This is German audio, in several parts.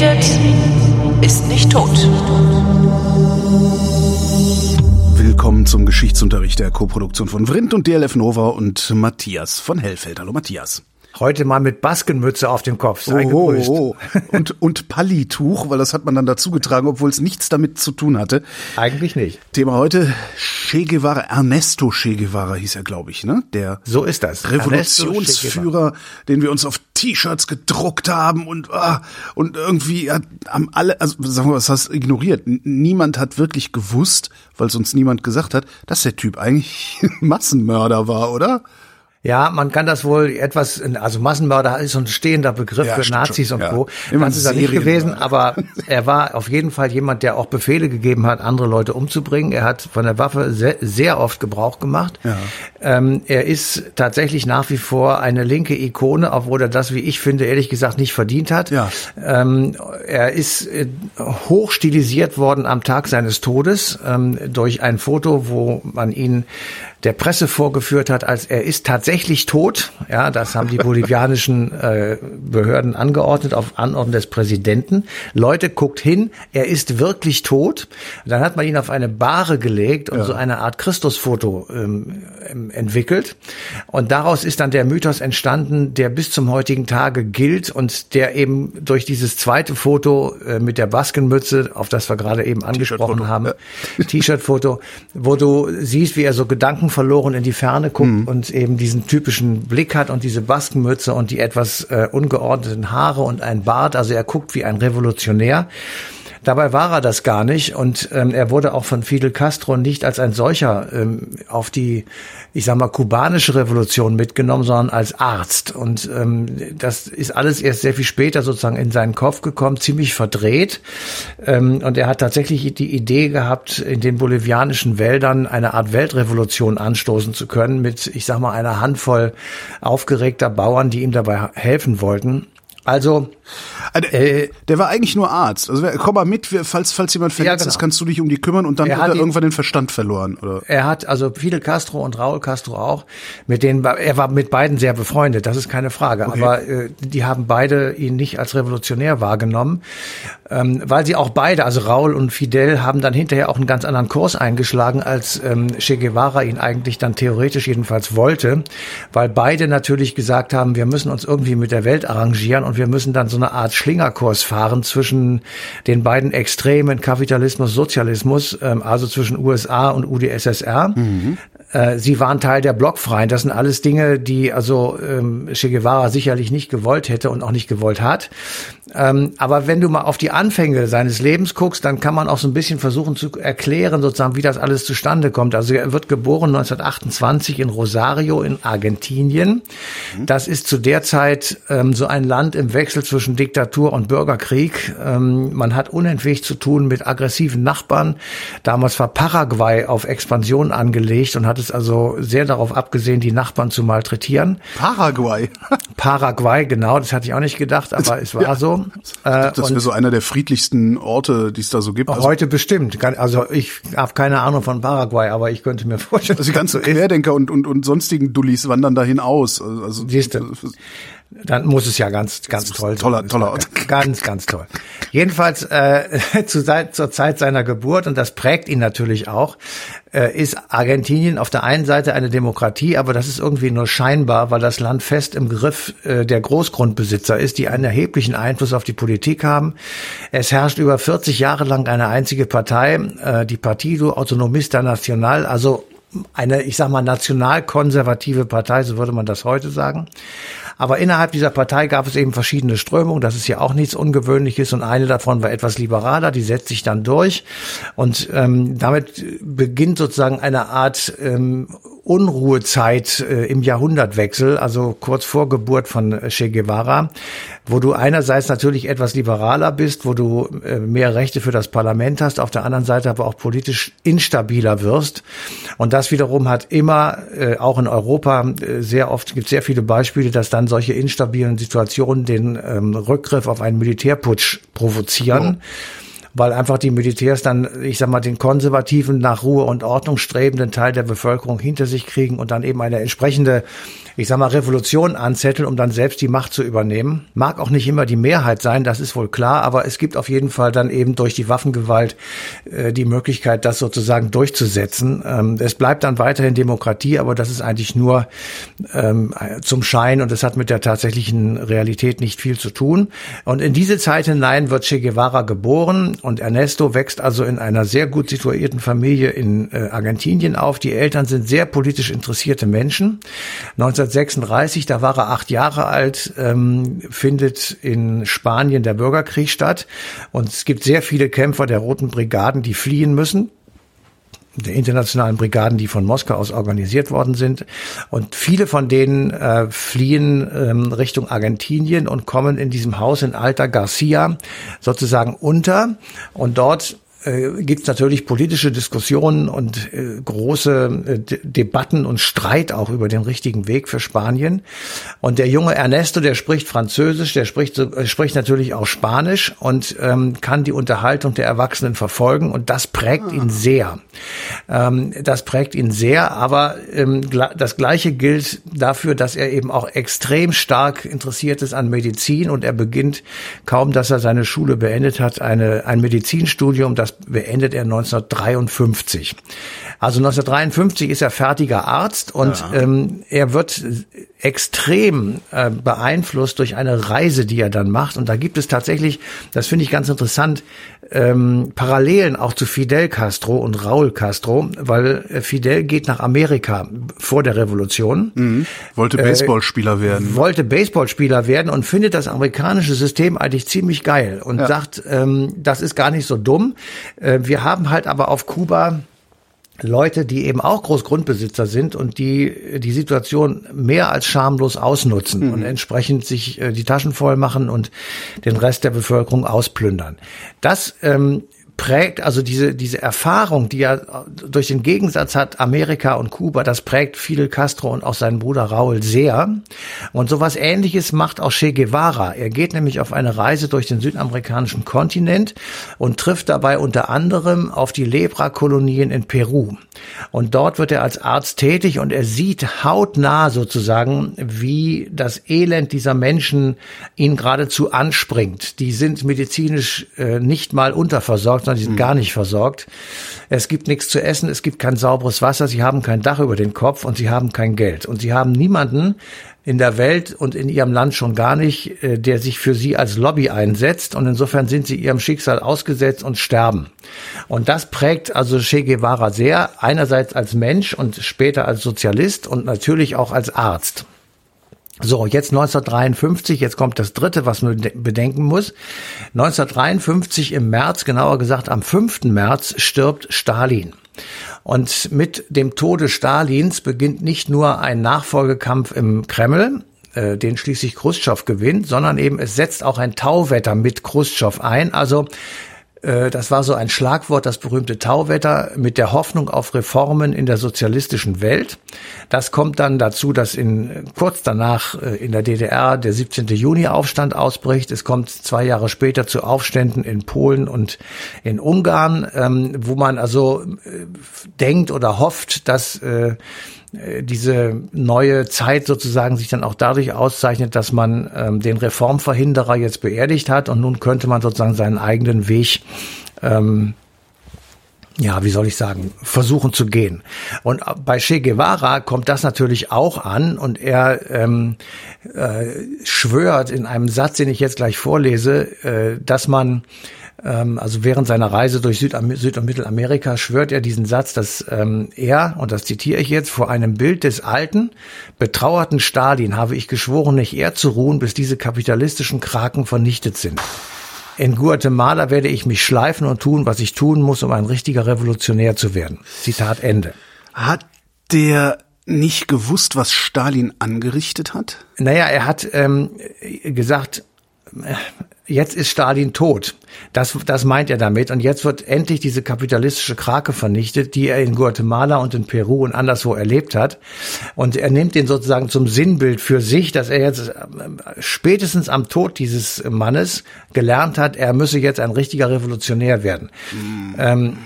redet, ist nicht tot. Willkommen zum Geschichtsunterricht der Koproduktion von Vrindt und DLF Nova und Matthias von Hellfeld. Hallo Matthias. Heute mal mit Baskenmütze auf dem Kopf. Sei oh, oh, oh. Und, und Pallituch, weil das hat man dann dazu getragen, obwohl es nichts damit zu tun hatte. Eigentlich nicht. Thema heute, Che Guevara, Ernesto Che Guevara hieß er, glaube ich, ne? Der So ist das. Revolutionsführer, den wir uns auf T-Shirts gedruckt haben und, ah, und irgendwie hat, haben alle, also sagen wir, was hast ignoriert? Niemand hat wirklich gewusst, weil es uns niemand gesagt hat, dass der Typ eigentlich Massenmörder war, oder? Ja, man kann das wohl etwas, also Massenmörder ist so ein stehender Begriff Ja, für Nazis schon, und ja. Co. Immer Das ist er nicht gewesen, aber er war auf jeden Fall jemand, der auch Befehle gegeben hat, andere Leute umzubringen. Er hat von der Waffe sehr, sehr oft Gebrauch gemacht. Ja. Ähm, er ist tatsächlich nach wie vor eine linke Ikone, obwohl er das, wie ich finde, ehrlich gesagt nicht verdient hat. Ja. Ähm, er ist äh, hoch stilisiert worden am Tag seines Todes ähm, durch ein Foto, wo man ihn der Presse vorgeführt hat, als er ist tatsächlich tot. Ja, das haben die bolivianischen äh, Behörden angeordnet auf Anordnung des Präsidenten. Leute, guckt hin, er ist wirklich tot. Dann hat man ihn auf eine Bahre gelegt und so eine Art Christusfoto ähm, ähm, entwickelt. Und daraus ist dann der Mythos entstanden, der bis zum heutigen Tage gilt und der eben durch dieses zweite Foto äh, mit der Baskenmütze, auf das wir gerade eben angesprochen haben, ja. T-Shirt-Foto, wo du siehst, wie er so gedankenverloren in die Ferne guckt Mhm. und eben diesen typischen Blick hat und diese Baskenmütze und die etwas äh, ungeordneten Haare und ein Bart. Also er guckt wie ein Revolutionär. Dabei war er das gar nicht und ähm, er wurde auch von Fidel Castro nicht als ein solcher ähm, auf die, ich sag mal, kubanische Revolution mitgenommen, sondern als Arzt. Und ähm, das ist alles erst sehr viel später sozusagen in seinen Kopf gekommen, ziemlich verdreht. Ähm, und er hat tatsächlich die Idee gehabt, in den bolivianischen Wäldern eine Art Weltrevolution anstoßen zu können mit, ich sag mal, einer Handvoll aufgeregter Bauern, die ihm dabei helfen wollten. Also Ah, Der, der war eigentlich nur Arzt. Also komm mal mit, falls, falls jemand verletzt genau. ist, kannst du dich um die kümmern und dann Er hat er ihn- irgendwann den Verstand verloren. Oder? Er hat also Fidel Castro und Raúl Castro auch, mit denen er war mit beiden sehr befreundet, das ist keine Frage. Aber äh, die haben beide ihn nicht als revolutionär wahrgenommen, ähm, weil sie auch beide, also Raúl und Fidel, haben dann hinterher auch einen ganz anderen Kurs eingeschlagen, als ähm, Che Guevara ihn eigentlich dann theoretisch jedenfalls wollte, weil beide natürlich gesagt haben, wir müssen uns irgendwie mit der Welt arrangieren und wir müssen dann so eine Art Schlingerkurs fahren zwischen den beiden Extremen Kapitalismus, Sozialismus, ähm, also zwischen USA und UdSSR. Äh, Sie waren Teil der Blockfreien. Das sind alles Dinge, die also ähm, Che Guevara sicherlich nicht gewollt hätte und auch nicht gewollt hat. Ähm, aber wenn du mal auf die Anfänge seines Lebens guckst, dann kann man auch so ein bisschen versuchen zu erklären, sozusagen, wie das alles zustande kommt. Also er wird geboren 1928 in Rosario in Argentinien. Das ist zu der Zeit ähm, so ein Land im Wechsel zwischen Diktatur und Bürgerkrieg. Ähm, man hat unentwegt zu tun mit aggressiven Nachbarn. Damals war Paraguay auf Expansion angelegt und hat es also sehr darauf abgesehen, die Nachbarn zu malträtieren. Paraguay. Paraguay, genau, das hatte ich auch nicht gedacht, aber es war Ja. so. Äh, Das wäre so einer der friedlichsten Orte, die es da so gibt. Also, Heute bestimmt. Also ich habe keine Ahnung von Paraguay, aber ich könnte mir vorstellen, also die ganzen so ist. Querdenker und, und, und sonstigen Dullis wandern dahin aus. Also, Siehst du. Dann muss es ja ganz, ganz toll sein. toller- toller Ort. Ganz, ganz toll. Jedenfalls äh, zu, zur Zeit seiner Geburt, und das prägt ihn natürlich auch, äh, ist Argentinien auf der einen Seite eine Demokratie, aber das ist irgendwie nur scheinbar, weil das Land fest im Griff äh, der Großgrundbesitzer ist, die einen erheblichen Einfluss auf die Politik haben. Es herrscht über 40 Jahre lang eine einzige Partei, äh, die Partido Autonomista Nacional, also eine, ich sag mal, nationalkonservative Partei, so würde man das heute sagen. Aber innerhalb dieser Partei gab es eben verschiedene Strömungen. Das ist ja auch nichts Ungewöhnliches. Und eine davon war etwas liberaler. Die setzt sich dann durch. Und ähm, damit beginnt sozusagen eine Art ähm, Unruhezeit äh, im Jahrhundertwechsel, also kurz vor Geburt von Che Guevara, wo du einerseits natürlich etwas liberaler bist, wo du äh, mehr Rechte für das Parlament hast, auf der anderen Seite aber auch politisch instabiler wirst. Und das wiederum hat immer, äh, auch in Europa, äh, sehr oft gibt sehr viele Beispiele, dass dann solche instabilen Situationen den ähm, Rückgriff auf einen Militärputsch provozieren. Weil einfach die Militärs dann, ich sag mal, den konservativen, nach Ruhe und Ordnung strebenden Teil der Bevölkerung hinter sich kriegen und dann eben eine entsprechende ich sag mal, Revolution anzetteln, um dann selbst die Macht zu übernehmen. Mag auch nicht immer die Mehrheit sein, das ist wohl klar, aber es gibt auf jeden Fall dann eben durch die Waffengewalt äh, die Möglichkeit, das sozusagen durchzusetzen. Ähm, es bleibt dann weiterhin Demokratie, aber das ist eigentlich nur ähm, zum Schein und es hat mit der tatsächlichen Realität nicht viel zu tun. Und in diese Zeit hinein wird Che Guevara geboren und Ernesto wächst also in einer sehr gut situierten Familie in äh, Argentinien auf. Die Eltern sind sehr politisch interessierte Menschen. 19 1936, da war er acht Jahre alt, ähm, findet in Spanien der Bürgerkrieg statt. Und es gibt sehr viele Kämpfer der Roten Brigaden, die fliehen müssen der internationalen Brigaden, die von Moskau aus organisiert worden sind. Und viele von denen äh, fliehen ähm, Richtung Argentinien und kommen in diesem Haus in Alta Garcia sozusagen unter. Und dort äh, gibt es natürlich politische Diskussionen und äh, große äh, Debatten und Streit auch über den richtigen Weg für Spanien. Und der junge Ernesto, der spricht Französisch, der spricht, äh, spricht natürlich auch Spanisch und ähm, kann die Unterhaltung der Erwachsenen verfolgen und das prägt ihn sehr. Ähm, das prägt ihn sehr, aber ähm, das Gleiche gilt dafür, dass er eben auch extrem stark interessiert ist an Medizin und er beginnt kaum, dass er seine Schule beendet hat, eine, ein Medizinstudium, das beendet er 1953. Also 1953 ist er fertiger Arzt und ja. ähm, er wird extrem äh, beeinflusst durch eine Reise, die er dann macht. Und da gibt es tatsächlich, das finde ich ganz interessant, ähm, Parallelen auch zu Fidel Castro und Raúl Castro, weil äh, Fidel geht nach Amerika vor der Revolution. Mhm. Wollte äh, Baseballspieler äh, werden. Wollte Baseballspieler werden und findet das amerikanische System eigentlich ziemlich geil und ja. sagt, ähm, das ist gar nicht so dumm. Äh, wir haben halt aber auf Kuba Leute, die eben auch Großgrundbesitzer sind und die die Situation mehr als schamlos ausnutzen mhm. und entsprechend sich äh, die Taschen voll machen und den Rest der Bevölkerung ausplündern. Das ähm, prägt, also diese, diese Erfahrung, die er durch den Gegensatz hat, Amerika und Kuba, das prägt Fidel Castro und auch seinen Bruder Raúl sehr. Und sowas ähnliches macht auch Che Guevara. Er geht nämlich auf eine Reise durch den südamerikanischen Kontinent und trifft dabei unter anderem auf die Lepra-Kolonien in Peru. Und dort wird er als Arzt tätig und er sieht hautnah sozusagen, wie das Elend dieser Menschen ihn geradezu anspringt. Die sind medizinisch äh, nicht mal unterversorgt, sondern die sind mhm. gar nicht versorgt. Es gibt nichts zu essen, es gibt kein sauberes Wasser, sie haben kein Dach über den Kopf und sie haben kein Geld. Und sie haben niemanden in der Welt und in ihrem Land schon gar nicht, äh, der sich für sie als Lobby einsetzt. Und insofern sind sie ihrem Schicksal ausgesetzt und sterben. Und das prägt also Che Guevara sehr, einerseits als Mensch und später als Sozialist und natürlich auch als Arzt. So, jetzt 1953, jetzt kommt das dritte, was man bedenken muss. 1953 im März, genauer gesagt am 5. März, stirbt Stalin. Und mit dem Tode Stalins beginnt nicht nur ein Nachfolgekampf im Kreml, äh, den schließlich Khrushchev gewinnt, sondern eben es setzt auch ein Tauwetter mit Khrushchev ein. Also das war so ein Schlagwort, das berühmte Tauwetter mit der Hoffnung auf Reformen in der sozialistischen Welt. Das kommt dann dazu, dass in, kurz danach äh, in der DDR der 17. Juni-Aufstand ausbricht. Es kommt zwei Jahre später zu Aufständen in Polen und in Ungarn, ähm, wo man also äh, denkt oder hofft, dass äh, diese neue Zeit sozusagen sich dann auch dadurch auszeichnet, dass man ähm, den Reformverhinderer jetzt beerdigt hat und nun könnte man sozusagen seinen eigenen Weg ähm, ja, wie soll ich sagen, versuchen zu gehen. Und bei Che Guevara kommt das natürlich auch an und er ähm, äh, schwört in einem Satz, den ich jetzt gleich vorlese, äh, dass man also während seiner Reise durch Süd- Süd und Mittelamerika schwört er diesen Satz, dass ähm, er, und das zitiere ich jetzt, vor einem Bild des alten, betrauerten Stalin habe ich geschworen, nicht eher zu ruhen, bis diese kapitalistischen Kraken vernichtet sind. In Guatemala werde ich mich schleifen und tun, was ich tun muss, um ein richtiger Revolutionär zu werden. Zitat Ende. Hat der nicht gewusst, was Stalin angerichtet hat? Naja, er hat ähm, gesagt, jetzt ist Stalin tot. Das, das meint er damit. Und jetzt wird endlich diese kapitalistische Krake vernichtet, die er in Guatemala und in Peru und anderswo erlebt hat. Und er nimmt den sozusagen zum Sinnbild für sich, dass er jetzt äh, spätestens am Tod dieses Mannes gelernt hat, er müsse jetzt ein richtiger Revolutionär werden. Mhm. Ähm,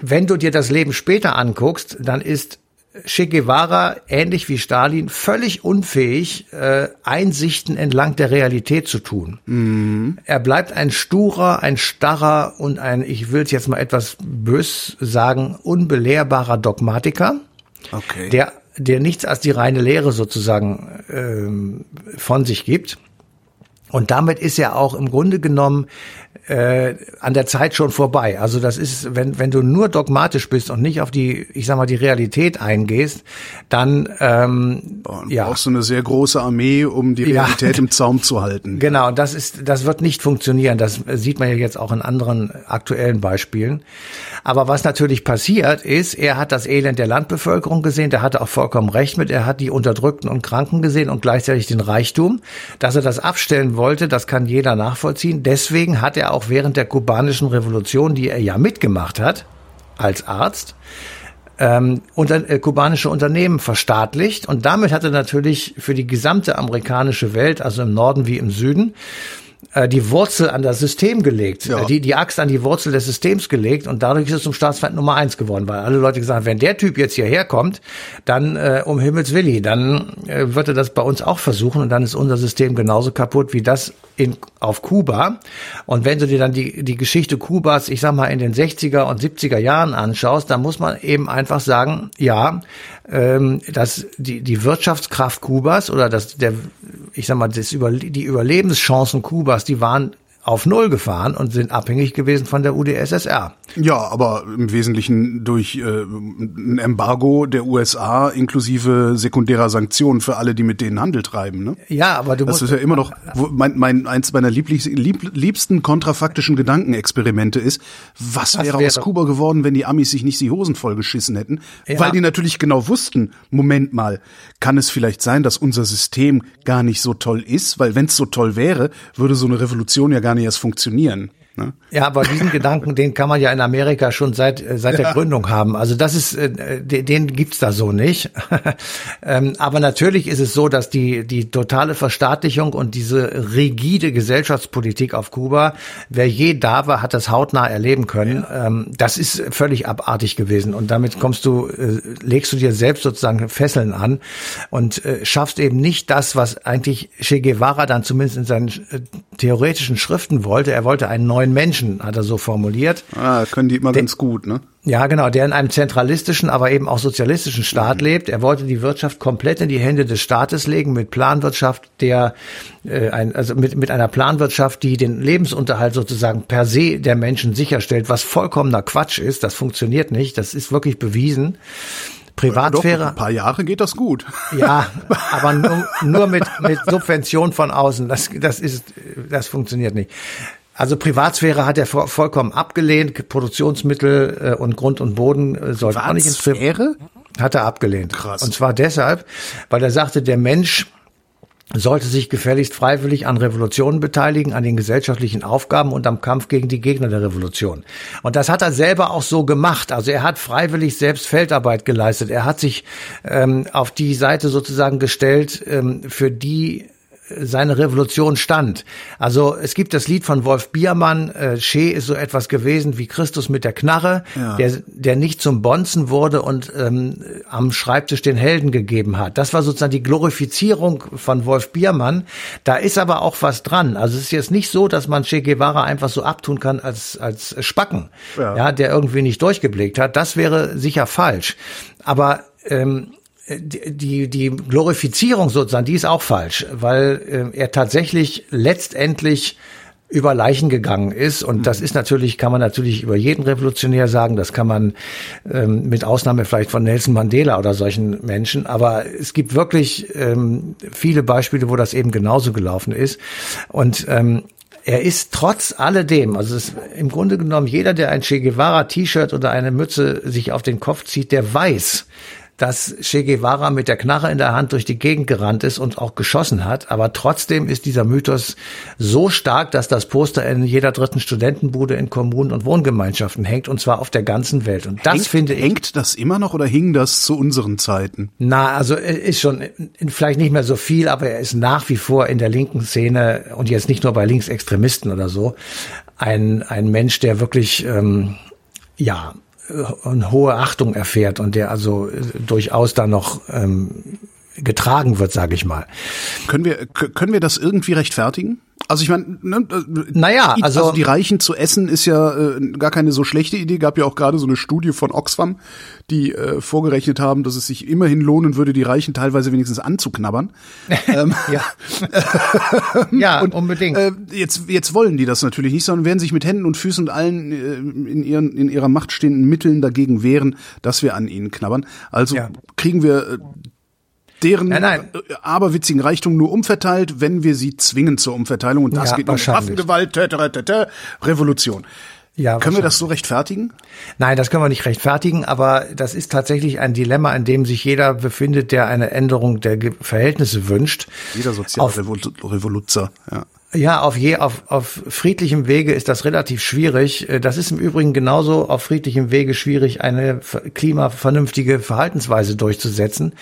wenn du dir das Leben später anguckst, dann ist Che Guevara, ähnlich wie Stalin, völlig unfähig, äh, Einsichten entlang der Realität zu tun. Mhm. Er bleibt ein sturer, ein starrer und ein, ich will es jetzt mal etwas bös sagen, unbelehrbarer Dogmatiker, okay. der, der nichts als die reine Lehre sozusagen ähm, von sich gibt. Und damit ist er auch im Grunde genommen äh, an der Zeit schon vorbei. Also das ist, wenn, wenn du nur dogmatisch bist und nicht auf die, ich sag mal, die Realität eingehst, dann ähm, und ja. brauchst du eine sehr große Armee, um die Realität ja. im Zaum zu halten. Genau, das ist, das wird nicht funktionieren. Das sieht man ja jetzt auch in anderen aktuellen Beispielen. Aber was natürlich passiert ist, er hat das Elend der Landbevölkerung gesehen, der hatte auch vollkommen recht mit, er hat die Unterdrückten und Kranken gesehen und gleichzeitig den Reichtum. Dass er das abstellen wollte, das kann jeder nachvollziehen. Deswegen hat er auch während der kubanischen Revolution, die er ja mitgemacht hat, als Arzt, ähm, unter, äh, kubanische Unternehmen verstaatlicht. Und damit hat er natürlich für die gesamte amerikanische Welt, also im Norden wie im Süden, äh, die Wurzel an das System gelegt, ja. Äh, die, die Axt an die Wurzel des Systems gelegt und dadurch ist es zum Staatsfeind Nummer eins geworden, weil alle Leute gesagt haben, wenn der Typ jetzt hierher kommt, dann äh, um Himmels Willi, dann äh, wird er das bei uns auch versuchen und dann ist unser System genauso kaputt wie das in, auf Kuba. Und wenn du dir dann die, die Geschichte Kubas, ich sag mal, in den 60er und 70er Jahren anschaust, dann muss man eben einfach sagen, ja, ähm, dass die, die Wirtschaftskraft Kubas oder das, der, ich sag mal, das über, die Überlebenschancen Kubas, die waren auf Null gefahren und sind abhängig gewesen von der UdSSR. Ja, aber im Wesentlichen durch äh, ein Embargo der USA inklusive sekundärer Sanktionen für alle, die mit denen Handel treiben. Ne? Ja, aber du das musst... Das ist ja immer noch mein, mein eins meiner lieblich, lieb, liebsten kontrafaktischen Gedankenexperimente ist, was, wäre, wäre aus Kuba geworden, wenn die Amis sich nicht die Hosen vollgeschissen hätten? Ja. Weil die natürlich genau wussten, Moment mal, kann es vielleicht sein, dass unser System gar nicht so toll ist? Weil wenn es so toll wäre, würde so eine Revolution ja gar nicht erst funktionieren. Ne? Ja, aber diesen Gedanken, den kann man ja in Amerika schon seit äh, seit der Gründung haben. Also das ist, äh, den, gibt's da so nicht. ähm, aber natürlich ist es so, dass die die totale Verstaatlichung und diese rigide Gesellschaftspolitik auf Kuba, wer je da war, hat das hautnah erleben können. Ja. Ähm, das ist völlig abartig gewesen und damit kommst du, äh, legst du dir selbst sozusagen Fesseln an und schaffst eben nicht das, was eigentlich Che Guevara dann zumindest in seinen theoretischen Schriften wollte. Er wollte einen neuen neuen Menschen, hat er so formuliert. Ah, können die immer der, ganz gut, ne? Ja, genau, der in einem zentralistischen, aber eben auch sozialistischen Staat mhm. lebt. Er wollte die Wirtschaft komplett in die Hände des Staates legen mit Planwirtschaft, der äh, ein, also mit, mit einer Planwirtschaft, die den Lebensunterhalt sozusagen per se der Menschen sicherstellt, was vollkommener Quatsch ist. Das funktioniert nicht. Das ist wirklich bewiesen. Privatsphäre. Doch, ein paar Jahre geht das gut. Ja, aber nur, nur mit, mit Subvention von außen. Das, das ist, das funktioniert nicht. Also Privatsphäre hat er vollkommen abgelehnt. Produktionsmittel äh, und Grund und Boden äh, sollten auch nicht ins Privatsphäre? Hat er abgelehnt. Krass. Und zwar deshalb, weil er sagte, der Mensch sollte sich gefälligst freiwillig an Revolutionen beteiligen, an den gesellschaftlichen Aufgaben und am Kampf gegen die Gegner der Revolution. Und das hat er selber auch so gemacht. Also er hat freiwillig selbst Feldarbeit geleistet. Er hat sich ähm, auf die Seite sozusagen gestellt, ähm, für die seine Revolution stand. Also es gibt das Lied von Wolf Biermann, äh, Che ist so etwas gewesen wie Christus mit der Knarre, ja. der, der nicht zum Bonzen wurde und ähm, am Schreibtisch den Helden gegeben hat. Das war sozusagen die Glorifizierung von Wolf Biermann. Da ist aber auch was dran. Also es ist jetzt nicht so, dass man Che Guevara einfach so abtun kann als, als Spacken, ja. ja der irgendwie nicht durchgeblickt hat. Das wäre sicher falsch. Aber ähm, die, die Glorifizierung sozusagen, die ist auch falsch, weil äh, er tatsächlich letztendlich über Leichen gegangen ist. Und das ist natürlich, kann man natürlich über jeden Revolutionär sagen, das kann man ähm, mit Ausnahme vielleicht von Nelson Mandela oder solchen Menschen. Aber es gibt wirklich ähm, viele Beispiele, wo das eben genauso gelaufen ist. Und ähm, er ist trotz alledem, also es, im Grunde genommen jeder, der ein Che Guevara T-Shirt oder eine Mütze sich auf den Kopf zieht, der weiß, dass Che Guevara mit der Knarre in der Hand durch die Gegend gerannt ist und auch geschossen hat. Aber trotzdem ist dieser Mythos so stark, dass das Poster in jeder dritten Studentenbude in Kommunen und Wohngemeinschaften hängt und zwar auf der ganzen Welt. Und das hängt, finde ich. Hängt das immer noch oder hing das zu unseren Zeiten? Na, also er ist schon vielleicht nicht mehr so viel, aber er ist nach wie vor in der linken Szene und jetzt nicht nur bei Linksextremisten oder so ein, ein Mensch, der wirklich, ähm, ja, eine hohe Achtung erfährt und der also äh, durchaus da noch ähm, getragen wird, sage ich mal. Können wir können wir das irgendwie rechtfertigen? Also ich meine, ne, naja, also, also die Reichen zu essen ist ja äh, gar keine so schlechte Idee. Gab ja auch gerade so eine Studie von Oxfam, die äh, vorgerechnet haben, dass es sich immerhin lohnen würde, die Reichen teilweise wenigstens anzuknabbern. ähm, ja, ja und, unbedingt. Äh, jetzt jetzt wollen die das natürlich nicht, sondern werden sich mit Händen und Füßen und allen äh, in ihren in ihrer Macht stehenden Mitteln dagegen wehren, dass wir an ihnen knabbern. Also ja. kriegen wir äh, deren nein, nein. Äh, aberwitzigen Reichtum nur umverteilt, wenn wir sie zwingen zur Umverteilung. Und das ja, geht um Waffengewalt, tö, tö, tö, tö, Revolution. Ja, können wir das so rechtfertigen? Nein, das können wir nicht rechtfertigen, aber das ist tatsächlich ein Dilemma, in dem sich jeder befindet, der eine Änderung der Verhältnisse wünscht. Jeder Sozialrevoluzer, ja. Ja, auf, je, auf, auf friedlichem Wege ist das relativ schwierig. Äh, das ist im Übrigen genauso auf friedlichem Wege schwierig, eine klimavernünftige Verhaltensweise durchzusetzen,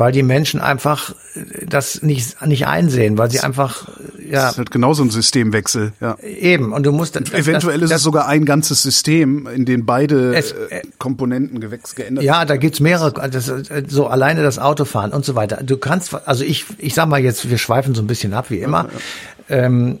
weil die Menschen einfach äh, das nicht, nicht einsehen, weil sie einfach, ja. Das ist halt genauso ein Systemwechsel, ja. Eben, und du musst. Das, Eventuell das, ist es sogar ein ganzes System, in dem beide es, äh, Komponenten gewechselt geändert Ja, da gibt's mehrere, das, so alleine das Autofahren und so weiter. Du kannst, also ich, ich sag mal jetzt, wir schweifen so ein bisschen ab, wie immer. Ja, ja ähm,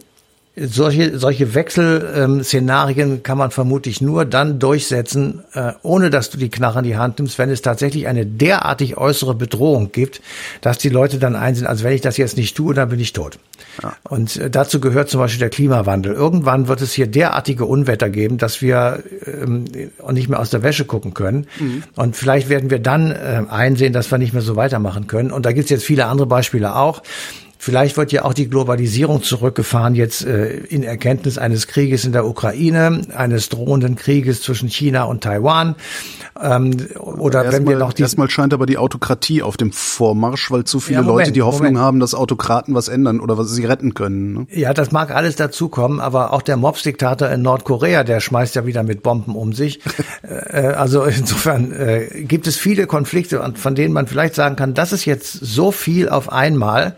solche, solche Wechselszenarien kann man vermutlich nur dann durchsetzen, äh, ohne dass du die Knarre in die Hand nimmst, wenn es tatsächlich eine derartig äußere Bedrohung gibt, dass die Leute dann einsehen, also wenn ich das jetzt nicht tue, dann bin ich tot. Ja. Und äh, dazu gehört zum Beispiel der Klimawandel. Irgendwann wird es hier derartige Unwetter geben, dass wir ähm, nicht mehr aus der Wäsche gucken können. Mhm. Und vielleicht werden wir dann äh, einsehen, dass wir nicht mehr so weitermachen können. Und da gibt es jetzt viele andere Beispiele auch. Vielleicht wird ja auch die Globalisierung zurückgefahren jetzt äh, in Erkenntnis eines Krieges in der Ukraine, eines drohenden Krieges zwischen China und Taiwan. Ähm, oder erst wenn wir noch die erstmal scheint aber die Autokratie auf dem Vormarsch, weil zu viele ja, Moment, Leute die Hoffnung Moment. haben, dass Autokraten was ändern oder was sie retten können. Ne? Ja, das mag alles dazukommen, aber auch der Mobs-Diktator in Nordkorea, der schmeißt ja wieder mit Bomben um sich. Äh, äh, also insofern äh, gibt es viele Konflikte, von denen man vielleicht sagen kann, das ist jetzt so viel auf einmal,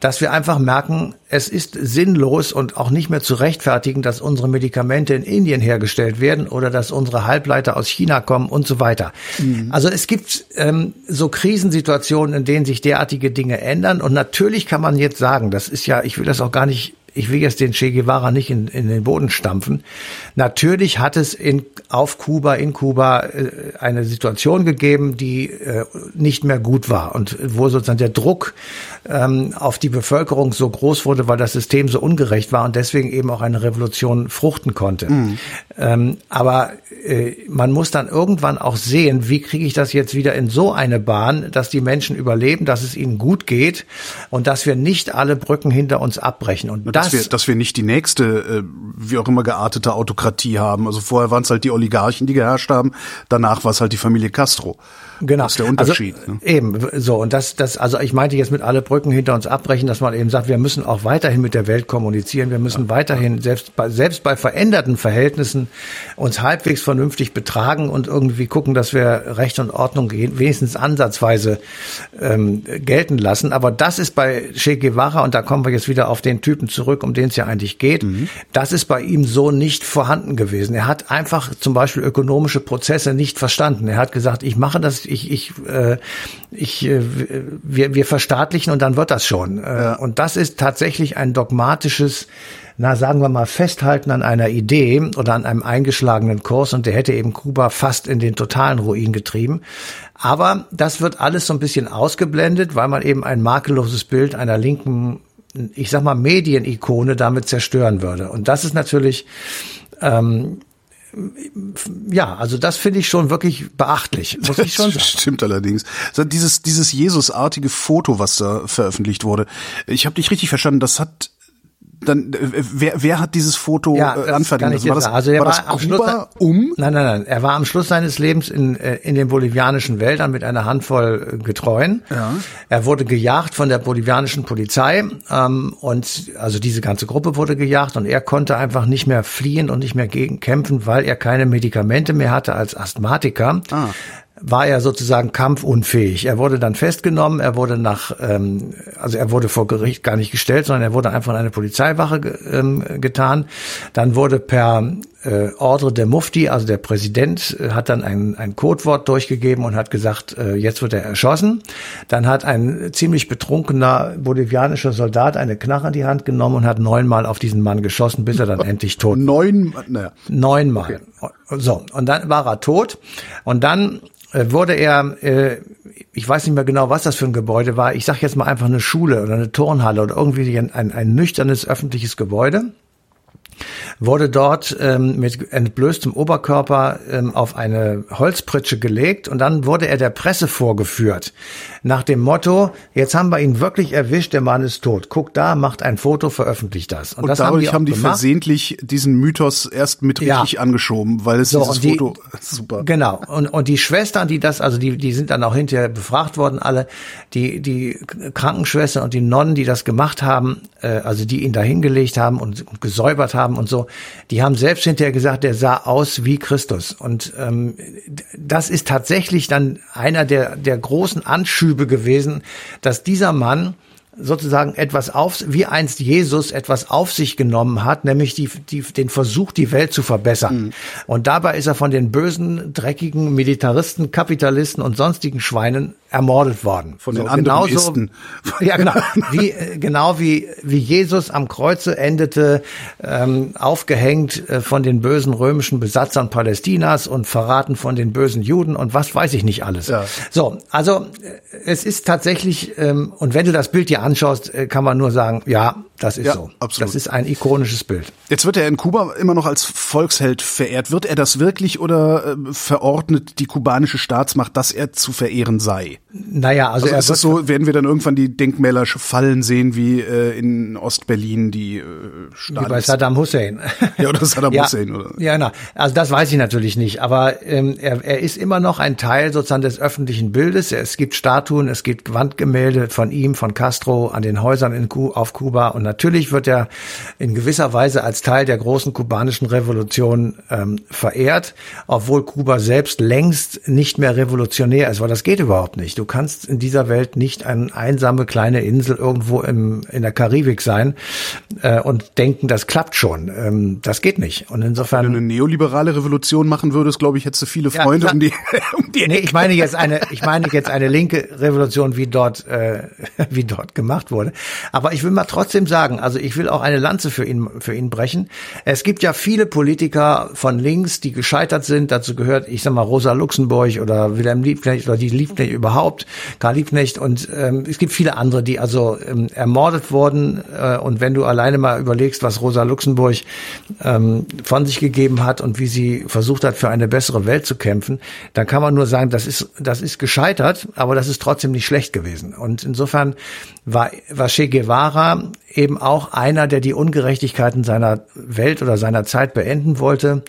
dass wir einfach merken, es ist sinnlos und auch nicht mehr zu rechtfertigen, dass unsere Medikamente in Indien hergestellt werden oder dass unsere Halbleiter aus China kommen und so weiter. Mhm. Also es gibt ähm, so Krisensituationen, in denen sich derartige Dinge ändern. Und natürlich kann man jetzt sagen, das ist ja, ich will das auch gar nicht ich will jetzt den Che Guevara nicht in, in den Boden stampfen. Natürlich hat es in, auf Kuba, in Kuba äh, eine Situation gegeben, die äh, nicht mehr gut war und wo sozusagen der Druck ähm, auf die Bevölkerung so groß wurde, weil das System so ungerecht war und deswegen eben auch eine Revolution fruchten konnte. Mhm. Ähm, aber äh, man muss dann irgendwann auch sehen, wie kriege ich das jetzt wieder in so eine Bahn, dass die Menschen überleben, dass es ihnen gut geht und dass wir nicht alle Brücken hinter uns abbrechen. Und das, dass wir, dass wir nicht die nächste, äh, wie auch immer geartete Autokratie haben. Also vorher waren es halt die Oligarchen, die geherrscht haben. Danach war es halt die Familie Castro. Genau. Das ist der Unterschied. Also, ne? Eben, so. Und das, das, also ich meinte jetzt mit alle Brücken hinter uns abbrechen, dass man eben sagt, wir müssen auch weiterhin mit der Welt kommunizieren. Wir müssen ja. weiterhin, selbst bei, selbst bei veränderten Verhältnissen, uns halbwegs vernünftig betragen und irgendwie gucken, dass wir Recht und Ordnung wenigstens ansatzweise ähm, gelten lassen. Aber das ist bei Che Guevara, und da kommen wir jetzt wieder auf den Typen zurück, um den es ja eigentlich geht, mhm. das ist bei ihm so nicht vorhanden gewesen. Er hat einfach zum Beispiel ökonomische Prozesse nicht verstanden. Er hat gesagt, ich mache das, ich, ich, äh, ich, äh, wir, wir verstaatlichen und dann wird das schon. Äh, ja. Und das ist tatsächlich ein dogmatisches na sagen wir mal, festhalten an einer Idee oder an einem eingeschlagenen Kurs und der hätte eben Kuba fast in den totalen Ruin getrieben. Aber das wird alles so ein bisschen ausgeblendet, weil man eben ein makelloses Bild einer linken, ich sag mal, Medienikone damit zerstören würde. Und das ist natürlich ähm, ja, also das finde ich schon wirklich beachtlich, muss ich schon sagen. Stimmt allerdings. Dieses, dieses Jesusartige Foto, was da veröffentlicht wurde, ich habe dich richtig verstanden, das hat dann äh, wer, wer hat dieses Foto Ja, äh, das anfertigen lassen? War das. Also er war war das am Schluss- um? Nein, nein, nein. Er war am Schluss seines Lebens in, äh, in den bolivianischen Wäldern mit einer Handvoll Getreuen. Ja. Er wurde gejagt von der bolivianischen Polizei ähm, und also diese ganze Gruppe wurde gejagt und er konnte einfach nicht mehr fliehen und nicht mehr gegen kämpfen, weil er keine Medikamente mehr hatte als Asthmatiker. Ah. War er sozusagen kampfunfähig. Er wurde dann festgenommen, er wurde nach, ähm, also er wurde vor Gericht gar nicht gestellt, sondern er wurde einfach in eine Polizeiwache ähm, getan. Dann wurde per äh, Ordre der Mufti, also der Präsident, äh, hat dann ein, ein Codewort durchgegeben und hat gesagt, äh, jetzt wird er erschossen. Dann hat ein ziemlich betrunkener bolivianischer Soldat eine Knarre in die Hand genommen und hat neunmal auf diesen Mann geschossen, bis er dann endlich tot war. Neun, naja. Neunmal. So, und dann war er tot. Und dann äh, wurde er, äh, ich weiß nicht mehr genau, was das für ein Gebäude war. Ich sage jetzt mal einfach eine Schule oder eine Turnhalle oder irgendwie ein, ein, ein nüchternes öffentliches Gebäude wurde dort ähm, mit entblößtem Oberkörper ähm, auf eine Holzpritsche gelegt und dann wurde er der Presse vorgeführt. Nach dem Motto, jetzt haben wir ihn wirklich erwischt, der Mann ist tot. Guckt da, macht ein Foto, veröffentlicht das. Und das dadurch haben die, gemacht. versehentlich diesen Mythos erst mit Ja. richtig angeschoben, weil es So, dieses und die- Foto super. Genau. Und, und die Schwestern, die das, also die, die sind dann auch hinterher befragt worden, alle, die, die Krankenschwestern und die Nonnen, die das gemacht haben, äh, also die ihn da hingelegt haben und, und gesäubert haben und so, die haben selbst hinterher gesagt, der sah aus wie Christus. Und ähm, das ist tatsächlich dann einer der, der großen Anschübe gewesen, dass dieser Mann sozusagen etwas auf, wie einst Jesus etwas auf sich genommen hat, nämlich die, die, den Versuch, die Welt zu verbessern. Und dabei ist er von den bösen, dreckigen Militaristen, Kapitalisten und sonstigen Schweinen ermordet worden. Von den anderen Isten. Ja, genau. Wie, äh, genau wie, wie Jesus am Kreuze endete, ähm, aufgehängt äh, von den bösen römischen Besatzern Palästinas und verraten von den bösen Juden und was weiß ich nicht alles. Ja. So, also äh, es ist tatsächlich, ähm, und wenn du das Bild dir anschaust, äh, kann man nur sagen, ja, das ist Ja, so. absolut. Das ist ein ikonisches Bild. Jetzt wird er in Kuba immer noch als Volksheld verehrt. Wird er das wirklich oder äh, verordnet die kubanische Staatsmacht, dass er zu verehren sei? Naja, also, Also er ist es so, werden wir dann irgendwann die Denkmäler fallen sehen, wie äh, in Ostberlin die äh, Wie bei? Saddam Hussein. Ja, oder Saddam ja, Hussein, oder? Ja, genau. Also das weiß ich natürlich nicht, aber ähm, er, er ist immer noch ein Teil sozusagen des öffentlichen Bildes. Es gibt Statuen, es gibt Wandgemälde von ihm, von Castro an den Häusern in Ku auf Kuba und natürlich wird er in gewisser Weise als Teil der großen kubanischen Revolution ähm, verehrt, obwohl Kuba selbst längst nicht mehr revolutionär ist, weil das geht überhaupt nicht. Du kannst in dieser Welt nicht eine einsame kleine Insel irgendwo im, in der Karibik sein äh, und denken, das klappt schon. Ähm, das geht nicht. Und Wenn insofern. du eine neoliberale Revolution machen würdest, glaube ich, hättest du viele Ja, Freunde klar. um die, um die Nee, ich meine jetzt eine, ich meine jetzt eine linke Revolution, wie dort, äh, wie dort gemacht wurde. Aber ich will mal trotzdem sagen, also ich will auch eine Lanze für ihn, für ihn brechen. Es gibt ja viele Politiker von links, die gescheitert sind. Dazu gehört, ich sag mal, Rosa Luxemburg oder Wilhelm Liebknecht oder die Liebknecht überhaupt, Karl Liebknecht und ähm, es gibt viele andere, die also ähm, ermordet wurden. Äh, und wenn du alleine mal überlegst, was Rosa Luxemburg ähm, von sich gegeben hat und wie sie versucht hat, für eine bessere Welt zu kämpfen, dann kann man nur sagen, das ist, das ist gescheitert, aber das ist trotzdem nicht schlecht gewesen. Und insofern war, war Che Guevara eben auch einer, der die Ungerechtigkeiten seiner Welt oder seiner Zeit beenden wollte,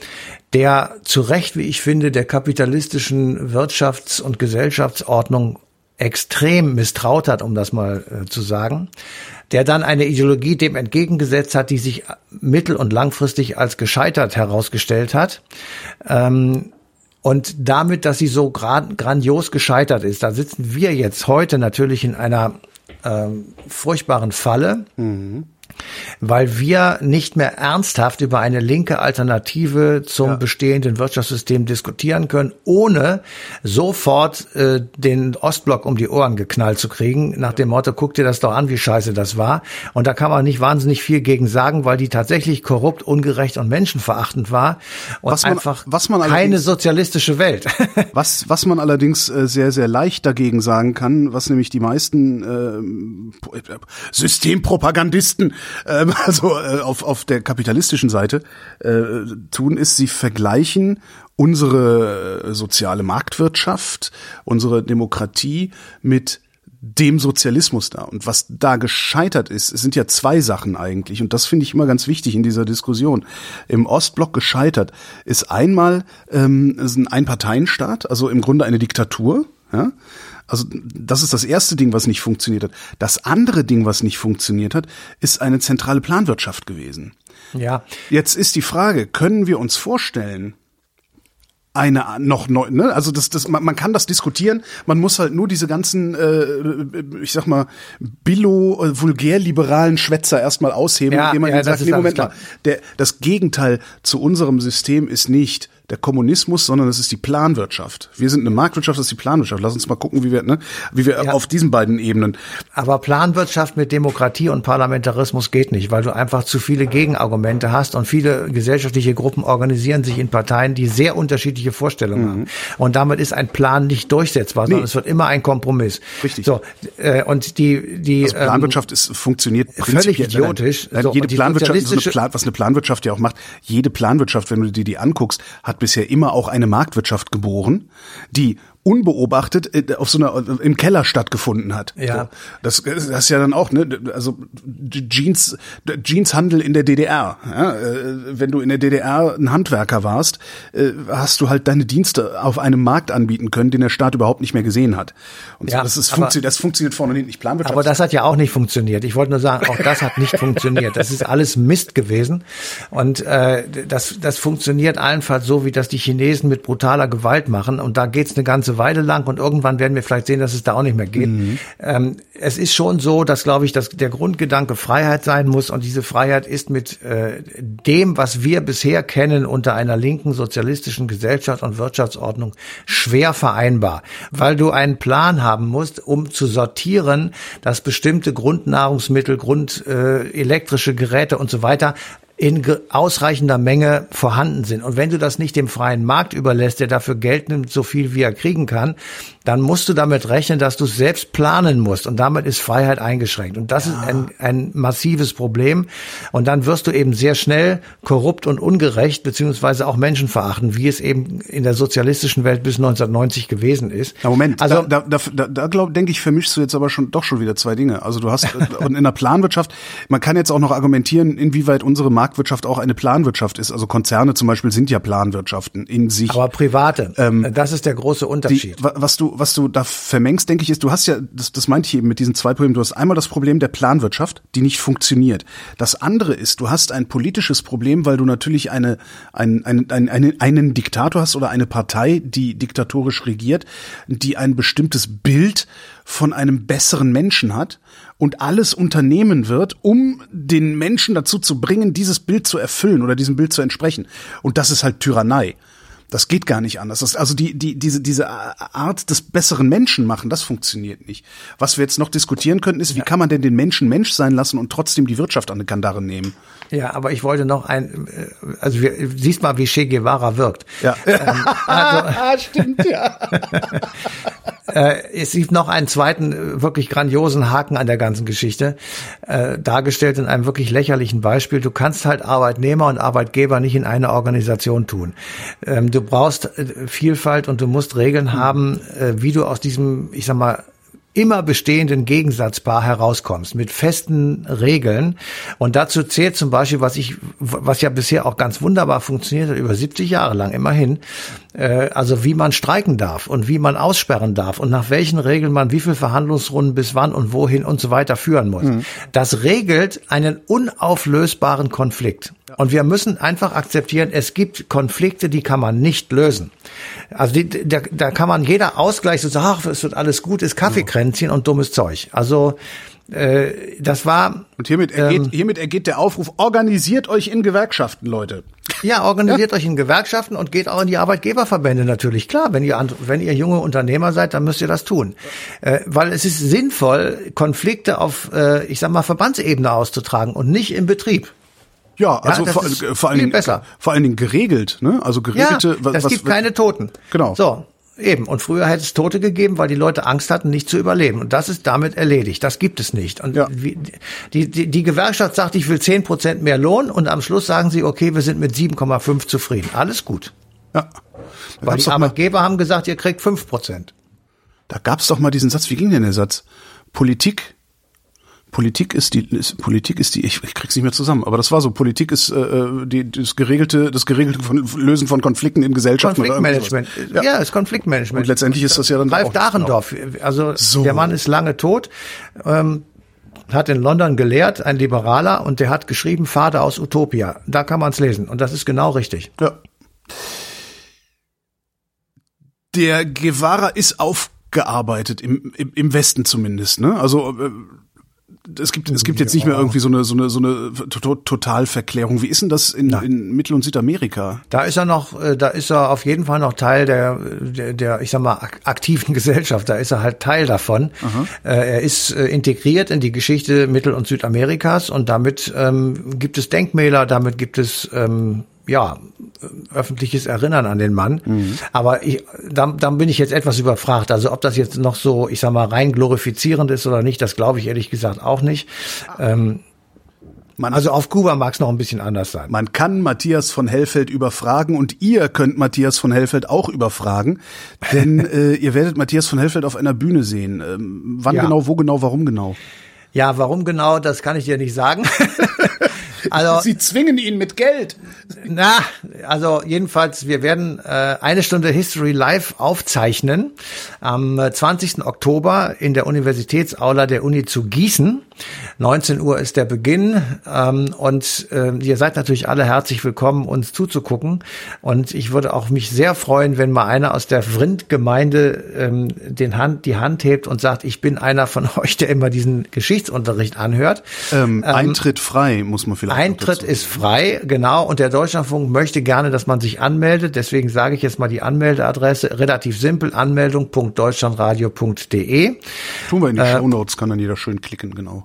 der zu Recht, wie ich finde, der kapitalistischen Wirtschafts- und Gesellschaftsordnung extrem misstraut hat, um das mal äh, zu sagen, der dann eine Ideologie dem entgegengesetzt hat, die sich mittel- und langfristig als gescheitert herausgestellt hat. Ähm, und damit, dass sie so gran grandios gescheitert ist, da sitzen wir jetzt heute natürlich in einer ähm, furchtbaren Falle, weil wir nicht mehr ernsthaft über eine linke Alternative zum bestehenden Wirtschaftssystem diskutieren können, ohne sofort äh, den Ostblock um die Ohren geknallt zu kriegen, nach dem Motto, guck dir das doch an, wie scheiße das war. Und da kann man nicht wahnsinnig viel gegen sagen, weil die tatsächlich korrupt, ungerecht und menschenverachtend war und Was man- einfach was man keine sozialistische Welt. Was, was man allerdings äh, sehr, sehr leicht dagegen sagen kann, was nämlich die meisten äh, Systempropagandisten, ähm, also äh, auf, auf der kapitalistischen Seite äh, tun, ist, sie vergleichen unsere äh, soziale Marktwirtschaft, unsere Demokratie mit dem Sozialismus da. Und was da gescheitert ist, es sind ja zwei Sachen eigentlich. Und das finde ich immer ganz wichtig in dieser Diskussion. Im Ostblock gescheitert ist einmal ähm, ist ein Einparteienstaat, also im Grunde eine Diktatur. Ja? Also das ist das erste Ding, was nicht funktioniert hat. Das andere Ding, was nicht funktioniert hat, ist eine zentrale Planwirtschaft gewesen. Ja. Jetzt ist die Frage, können wir uns vorstellen, eine noch neu, ne? Also das, das, man, man kann das diskutieren. Man muss halt nur diese ganzen, äh, ich sag mal, billo äh, vulgär liberalen Schwätzer erstmal ausheben, Ja, indem man ja, sagt, nee, Moment klar. mal, der, das Gegenteil zu unserem System ist nicht der Kommunismus, sondern es ist die Planwirtschaft. Wir sind eine Marktwirtschaft, das ist die Planwirtschaft. Lass uns mal gucken, wie wir, ne, wie wir Ja. auf diesen beiden Ebenen. Aber Planwirtschaft mit Demokratie und Parlamentarismus geht nicht, weil du einfach zu viele Gegenargumente hast und viele gesellschaftliche Gruppen organisieren sich in Parteien, die sehr unterschiedliche Vorstellungen haben. Und damit ist ein Plan nicht durchsetzbar, sondern Nee. es wird immer ein Kompromiss. Richtig. So, äh, und die, die Also Planwirtschaft ist, funktioniert völlig prinzipiell. Nein, idiotisch. Nein, So, jede Planwirtschaft, so eine Plan, was eine Planwirtschaft ja auch macht, jede Planwirtschaft, wenn du dir die anguckst, hat bisher immer auch eine Marktwirtschaft geboren, die unbeobachtet äh, auf so einer im Keller stattgefunden hat. Ja. So, das, das ist ja dann auch ne, also Jeans Jeanshandel in der DDR. Ja, äh, wenn du in der DDR ein Handwerker warst, äh, hast du halt deine Dienste auf einem Markt anbieten können, den der Staat überhaupt nicht mehr gesehen hat. Und so, Ja, das ist aber- funktioniert, das funktioniert vorne und hinten nicht Planwirtschaft. Aber das hat ja auch nicht funktioniert. Ich wollte nur sagen, auch das hat nicht funktioniert. Das ist alles Mist gewesen. Und äh, das, das funktioniert allenfalls so, wie das die Chinesen mit brutaler Gewalt machen. Und da geht's eine ganze Weile lang und irgendwann werden wir vielleicht sehen, dass es da auch nicht mehr geht. Ähm, es ist schon so, dass, glaube ich, dass der Grundgedanke Freiheit sein muss. Und diese Freiheit ist mit äh, dem, was wir bisher kennen unter einer linken sozialistischen Gesellschaft und Wirtschaftsordnung, schwer vereinbar. Weil du einen Plan haben musst, um zu sortieren, dass bestimmte Grundnahrungsmittel, Grund äh, elektrische Geräte und so weiter in ausreichender Menge vorhanden sind. Und wenn du das nicht dem freien Markt überlässt, der dafür Geld nimmt, so viel wie er kriegen kann, dann musst du damit rechnen, dass du es selbst planen musst. Und damit ist Freiheit eingeschränkt. Und das ist ein, ein massives Problem. Und dann wirst du eben sehr schnell korrupt und ungerecht, beziehungsweise auch Menschen verachten, wie es eben in der sozialistischen Welt bis 1990 gewesen ist. Na Moment, also da, da, da, da, glaub, denke ich, vermischst du jetzt aber schon doch schon wieder zwei Dinge. Also du hast äh, und in der Planwirtschaft, man kann jetzt auch noch argumentieren, inwieweit unsere Marktwirtschaft auch eine Planwirtschaft ist. Also Konzerne zum Beispiel sind ja Planwirtschaften in sich. aber private, das ist der große Ähm, die, Unterschied. wa- was du, was du da vermengst, denke ich, ist, du hast ja, das, das meinte ich eben mit diesen zwei Problemen, du hast einmal das Problem der Planwirtschaft, die nicht funktioniert. Das andere ist, du hast ein politisches Problem, weil du natürlich eine, ein, ein, ein, einen, einen Diktator hast oder eine Partei, die diktatorisch regiert, die ein bestimmtes Bild von einem besseren Menschen hat und alles unternehmen wird, um den Menschen dazu zu bringen, dieses Bild zu erfüllen oder diesem Bild zu entsprechen. Und das ist halt Tyrannei. Das geht gar nicht anders. Das, also die, die, diese, diese Art des besseren Menschen machen, das funktioniert nicht. Was wir jetzt noch diskutieren könnten, ist, wie kann man denn den Menschen Mensch sein lassen und trotzdem die Wirtschaft an eine Kandare nehmen? Ja, aber ich wollte noch ein, äh, also wir, siehst mal, wie Che Guevara wirkt. Ja. also, stimmt, ja. Äh, es gibt noch einen zweiten äh, wirklich grandiosen Haken an der ganzen Geschichte, äh, dargestellt in einem wirklich lächerlichen Beispiel. Du kannst halt Arbeitnehmer und Arbeitgeber nicht in eine Organisation tun. Ähm, du brauchst äh, Vielfalt und du musst Regeln haben, äh, wie du aus diesem, ich sag mal, immer bestehenden Gegensatzpaar herauskommst mit festen Regeln. Und dazu zählt zum Beispiel, was ich, was ja bisher auch ganz wunderbar funktioniert hat, über 70 Jahre lang immerhin, also wie man streiken darf und wie man aussperren darf und nach welchen Regeln man wie viel Verhandlungsrunden bis wann und wohin und so weiter führen muss. Das regelt einen unauflösbaren Konflikt. Und wir müssen einfach akzeptieren, es gibt Konflikte, die kann man nicht lösen. Also die, da, da kann man jeder Ausgleich so sagen, ach, es wird alles gut, ist Kaffeekränzchen und dummes Zeug. Also äh, das war Und hiermit ergeht, hiermit ergeht der Aufruf, organisiert euch in Gewerkschaften, Leute. Ja, organisiert euch in Gewerkschaften und geht auch in die Arbeitgeberverbände natürlich. Klar, wenn ihr, wenn ihr junge Unternehmer seid, dann müsst ihr das tun. Äh, weil es ist sinnvoll, Konflikte auf, äh, ich sag mal, Verbandsebene auszutragen und nicht im Betrieb. Ja, also das vor, vor allen Dingen, besser. vor allen Dingen geregelt, ne? Also geregelte, ja, was, das was, gibt keine Toten. Genau. So. Eben. Und früher hätte es Tote gegeben, weil die Leute Angst hatten, nicht zu überleben. Und das ist damit erledigt. Das gibt es nicht. Und Ja. die, die, die Gewerkschaft sagt, ich will 10 Prozent mehr Lohn und am Schluss sagen sie, okay, wir sind mit 7,5 zufrieden. Alles gut. ja. Da Weil die Arbeitgeber haben gesagt, ihr kriegt 5 Prozent. da gab's doch mal diesen Satz, wie ging denn der Satz? Politik Politik ist die ist, Politik ist die ich, ich krieg's nicht mehr zusammen, aber das war so Politik ist äh, die, das geregelte das geregelte von, Lösen von Konflikten in Gesellschaften Konfliktmanagement. Ja. ja, ist Konfliktmanagement. Und letztendlich ist das ja dann Ralf Dachendorf, also so. der Mann ist lange tot. Ähm, hat in London gelehrt, ein Liberaler, und der hat geschrieben Vater aus Utopia. Da kann man es lesen. Und das ist genau richtig. Ja. Der Guevara ist aufgearbeitet, im, im, im Westen zumindest. Ne? Also äh, es gibt, es gibt jetzt nicht mehr irgendwie so eine, so eine, so eine Totalverklärung. Wie ist denn das in, in Mittel- und Südamerika? Da ist er noch, äh, da ist er auf jeden Fall noch Teil der, der, der ich sag mal, aktiven Gesellschaft. Da ist er halt Teil davon. Aha. Äh, er ist äh, integriert in die Geschichte Mittel- und Südamerikas und damit ähm, gibt es Denkmäler, damit gibt es ähm, ja, öffentliches Erinnern an den Mann. Mhm. Aber ich, dann, dann bin ich jetzt etwas überfragt. Also ob das jetzt noch so, ich sag mal, rein glorifizierend ist oder nicht, das glaube ich ehrlich gesagt auch nicht. Ähm, man, also auf Kuba mag es noch ein bisschen anders sein. Man kann Matthias von Hellfeld überfragen und ihr könnt Matthias von Hellfeld auch überfragen, denn äh, ihr werdet Matthias von Hellfeld auf einer Bühne sehen. Ähm, wann ja. genau, wo genau, warum genau? Ja, warum genau, das kann ich dir nicht sagen. Also, Sie zwingen ihn mit Geld. Na, also jedenfalls, wir werden äh, eine Stunde History Live aufzeichnen am 20. Äh, Oktober in der Universitätsaula der Uni zu Gießen. 19 Uhr ist der Beginn ähm, und äh, ihr seid natürlich alle herzlich willkommen, uns zuzugucken. Und ich würde auch mich sehr freuen, wenn mal einer aus der Vrind-Gemeinde ähm, den Hand, die Hand hebt und sagt, ich bin einer von euch, der immer diesen Geschichtsunterricht anhört. Ähm, ähm, Eintritt frei, muss man vielleicht Eintritt ist frei, genau. Und der Deutschlandfunk möchte gerne, dass man sich anmeldet. Deswegen sage ich jetzt mal die Anmeldeadresse. Relativ simpel, anmeldung.deutschlandradio.de. Tun wir in die äh, Show Notes, kann dann jeder schön klicken, genau.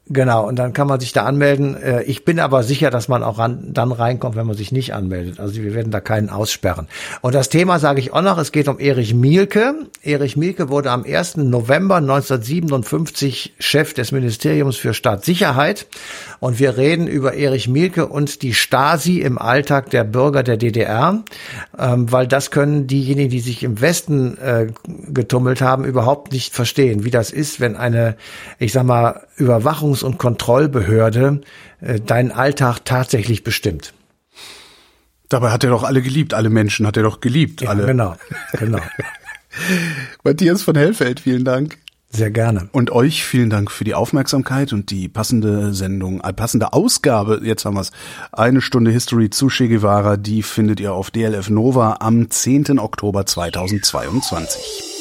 Genau, und dann kann man sich da anmelden. Äh, ich bin aber sicher, dass man auch ran, dann reinkommt, wenn man sich nicht anmeldet. Also wir werden da keinen aussperren. Und das Thema sage ich auch noch, es geht um Erich Mielke. Erich Mielke wurde am 1. November 1957 Chef des Ministeriums für Staatssicherheit. Und wir reden über Erich Mielke und die Stasi im Alltag der Bürger der DDR, ähm, weil das können diejenigen, die sich im Westen äh, getummelt haben, überhaupt nicht verstehen, wie das ist, wenn eine, ich sag mal, Überwachungs- und Kontrollbehörde äh, deinen Alltag tatsächlich bestimmt. Dabei hat er doch alle geliebt, alle Menschen hat er doch geliebt, ja, alle. Genau, genau. Matthias von Hellfeld, vielen Dank. Sehr gerne. Und euch vielen Dank für die Aufmerksamkeit und die passende Sendung, äh, passende Ausgabe, jetzt haben wir es, eine Stunde History zu Che Guevara, die findet ihr auf DLF Nova am 10. Oktober 2022.